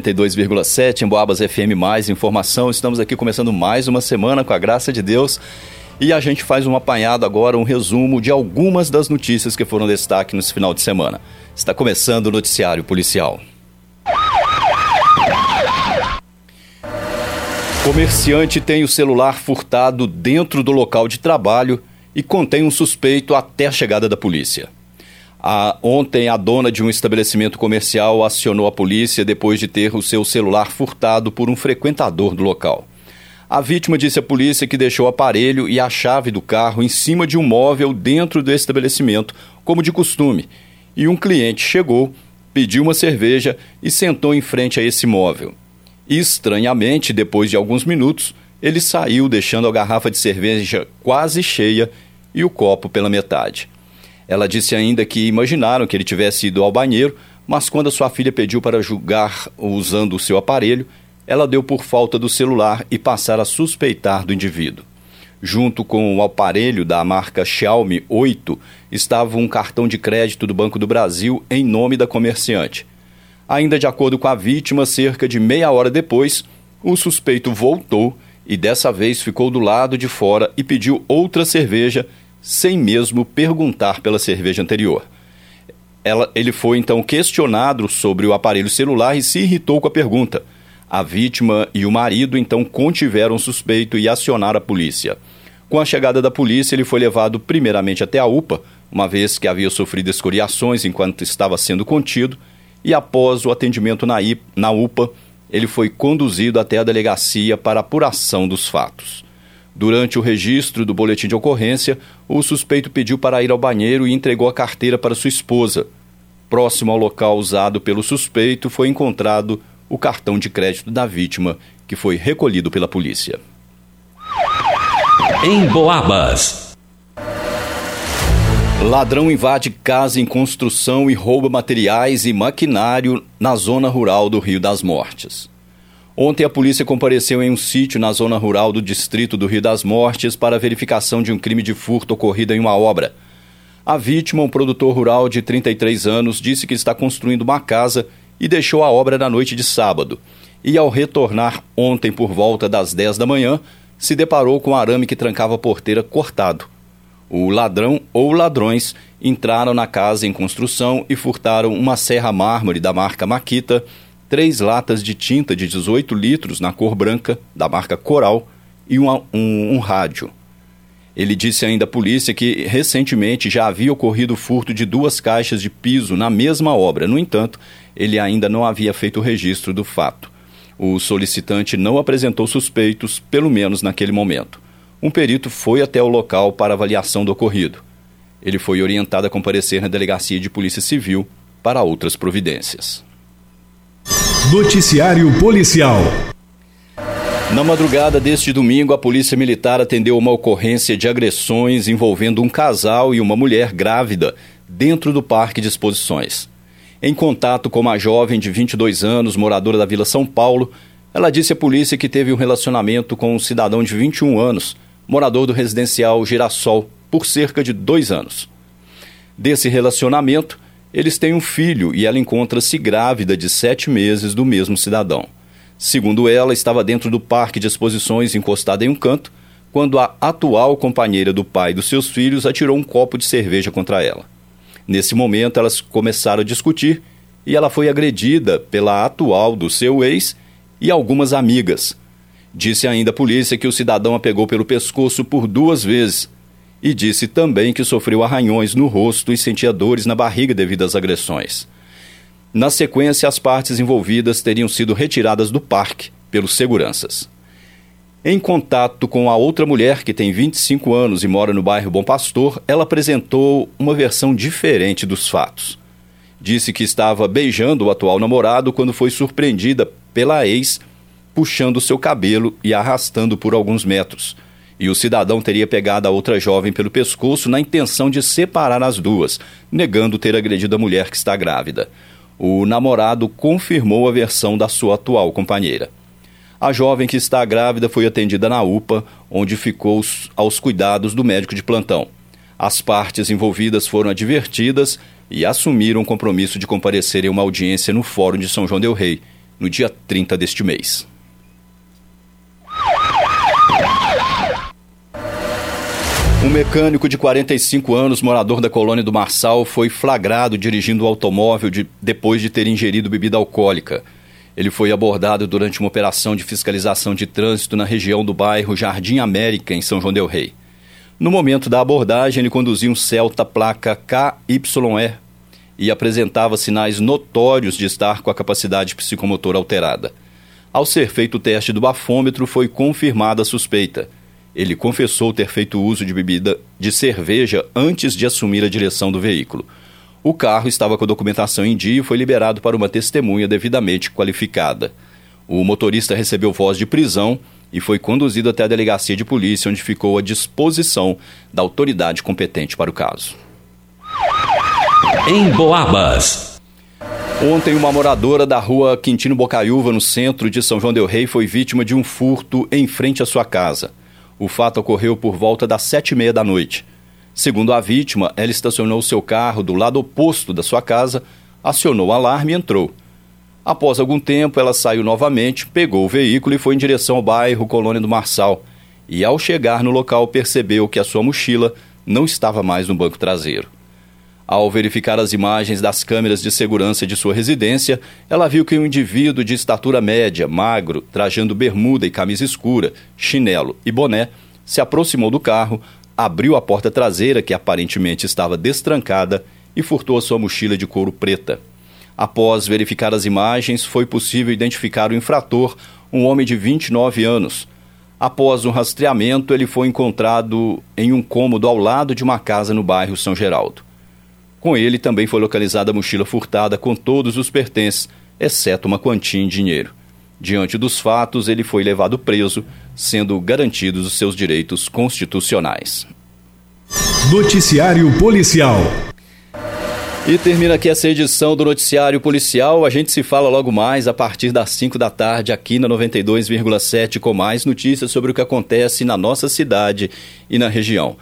92,7 em Boabas FM mais informação. Estamos aqui começando mais uma semana com a graça de Deus. E a gente faz um apanhado agora, um resumo de algumas das notícias que foram destaque nesse final de semana. Está começando o noticiário policial. Comerciante tem o celular furtado dentro do local de trabalho e contém um suspeito até a chegada da polícia. A, ontem, a dona de um estabelecimento comercial acionou a polícia depois de ter o seu celular furtado por um frequentador do local. A vítima disse à polícia que deixou o aparelho e a chave do carro em cima de um móvel dentro do estabelecimento, como de costume, e um cliente chegou, pediu uma cerveja e sentou em frente a esse móvel. estranhamente, depois de alguns minutos, ele saiu deixando a garrafa de cerveja quase cheia e o copo pela metade. Ela disse ainda que imaginaram que ele tivesse ido ao banheiro, mas quando sua filha pediu para julgar usando o seu aparelho, ela deu por falta do celular e passar a suspeitar do indivíduo. Junto com o aparelho da marca Xiaomi 8 estava um cartão de crédito do Banco do Brasil em nome da comerciante. Ainda de acordo com a vítima, cerca de meia hora depois, o suspeito voltou e dessa vez ficou do lado de fora e pediu outra cerveja sem mesmo perguntar pela cerveja anterior. Ela, ele foi então questionado sobre o aparelho celular e se irritou com a pergunta. A vítima e o marido então contiveram o suspeito e acionaram a polícia. Com a chegada da polícia, ele foi levado primeiramente até a UPA, uma vez que havia sofrido escoriações enquanto estava sendo contido, e após o atendimento na, na UPA, ele foi conduzido até a delegacia para apuração dos fatos. Durante o registro do boletim de ocorrência, o suspeito pediu para ir ao banheiro e entregou a carteira para sua esposa. Próximo ao local usado pelo suspeito, foi encontrado o cartão de crédito da vítima, que foi recolhido pela polícia. Em Boabas. Ladrão invade casa em construção e rouba materiais e maquinário na zona rural do Rio das Mortes. Ontem a polícia compareceu em um sítio na zona rural do distrito do Rio das Mortes para verificação de um crime de furto ocorrido em uma obra. A vítima, um produtor rural de 33 anos, disse que está construindo uma casa e deixou a obra na noite de sábado. E ao retornar ontem por volta das 10 da manhã, se deparou com o arame que trancava a porteira cortado. O ladrão ou ladrões entraram na casa em construção e furtaram uma serra mármore da marca Maquita três latas de tinta de 18 litros na cor branca, da marca Coral, e um, um, um rádio. Ele disse ainda à polícia que recentemente já havia ocorrido furto de duas caixas de piso na mesma obra. No entanto, ele ainda não havia feito registro do fato. O solicitante não apresentou suspeitos, pelo menos naquele momento. Um perito foi até o local para avaliação do ocorrido. Ele foi orientado a comparecer na delegacia de Polícia Civil para outras providências. Noticiário Policial. Na madrugada deste domingo, a Polícia Militar atendeu uma ocorrência de agressões envolvendo um casal e uma mulher grávida dentro do Parque de Exposições. Em contato com uma jovem de 22 anos, moradora da Vila São Paulo, ela disse à polícia que teve um relacionamento com um cidadão de 21 anos, morador do residencial Girassol, por cerca de dois anos. Desse relacionamento, eles têm um filho e ela encontra-se grávida de sete meses do mesmo cidadão. Segundo ela, estava dentro do parque de exposições encostada em um canto, quando a atual companheira do pai dos seus filhos atirou um copo de cerveja contra ela. Nesse momento, elas começaram a discutir e ela foi agredida pela atual do seu ex e algumas amigas. Disse ainda a polícia que o cidadão a pegou pelo pescoço por duas vezes e disse também que sofreu arranhões no rosto e sentia dores na barriga devido às agressões. Na sequência, as partes envolvidas teriam sido retiradas do parque pelos seguranças. Em contato com a outra mulher, que tem 25 anos e mora no bairro Bom Pastor, ela apresentou uma versão diferente dos fatos. Disse que estava beijando o atual namorado quando foi surpreendida pela ex puxando seu cabelo e arrastando por alguns metros e o cidadão teria pegado a outra jovem pelo pescoço na intenção de separar as duas, negando ter agredido a mulher que está grávida. O namorado confirmou a versão da sua atual companheira. A jovem que está grávida foi atendida na UPA, onde ficou aos cuidados do médico de plantão. As partes envolvidas foram advertidas e assumiram o compromisso de comparecer em uma audiência no Fórum de São João Del Rei, no dia 30 deste mês. Mecânico de 45 anos, morador da colônia do Marçal, foi flagrado dirigindo o automóvel de, depois de ter ingerido bebida alcoólica. Ele foi abordado durante uma operação de fiscalização de trânsito na região do bairro Jardim América, em São João Del Rei. No momento da abordagem, ele conduzia um Celta placa KYE e apresentava sinais notórios de estar com a capacidade psicomotora alterada. Ao ser feito o teste do bafômetro, foi confirmada a suspeita ele confessou ter feito uso de bebida de cerveja antes de assumir a direção do veículo. O carro estava com a documentação em dia e foi liberado para uma testemunha devidamente qualificada. O motorista recebeu voz de prisão e foi conduzido até a delegacia de polícia, onde ficou à disposição da autoridade competente para o caso. Em Boabas. Ontem, uma moradora da rua Quintino Bocaiúva, no centro de São João Del Rei, foi vítima de um furto em frente à sua casa. O fato ocorreu por volta das sete e meia da noite. Segundo a vítima, ela estacionou seu carro do lado oposto da sua casa, acionou o alarme e entrou. Após algum tempo, ela saiu novamente, pegou o veículo e foi em direção ao bairro Colônia do Marçal. E ao chegar no local, percebeu que a sua mochila não estava mais no banco traseiro. Ao verificar as imagens das câmeras de segurança de sua residência, ela viu que um indivíduo de estatura média, magro, trajando bermuda e camisa escura, chinelo e boné, se aproximou do carro, abriu a porta traseira, que aparentemente estava destrancada, e furtou a sua mochila de couro preta. Após verificar as imagens, foi possível identificar o infrator, um homem de 29 anos. Após um rastreamento, ele foi encontrado em um cômodo ao lado de uma casa no bairro São Geraldo. Com ele também foi localizada a mochila furtada com todos os pertences, exceto uma quantia em dinheiro. Diante dos fatos, ele foi levado preso, sendo garantidos os seus direitos constitucionais. Noticiário Policial. E termina aqui essa edição do Noticiário Policial. A gente se fala logo mais a partir das 5 da tarde aqui na 92,7 com mais notícias sobre o que acontece na nossa cidade e na região.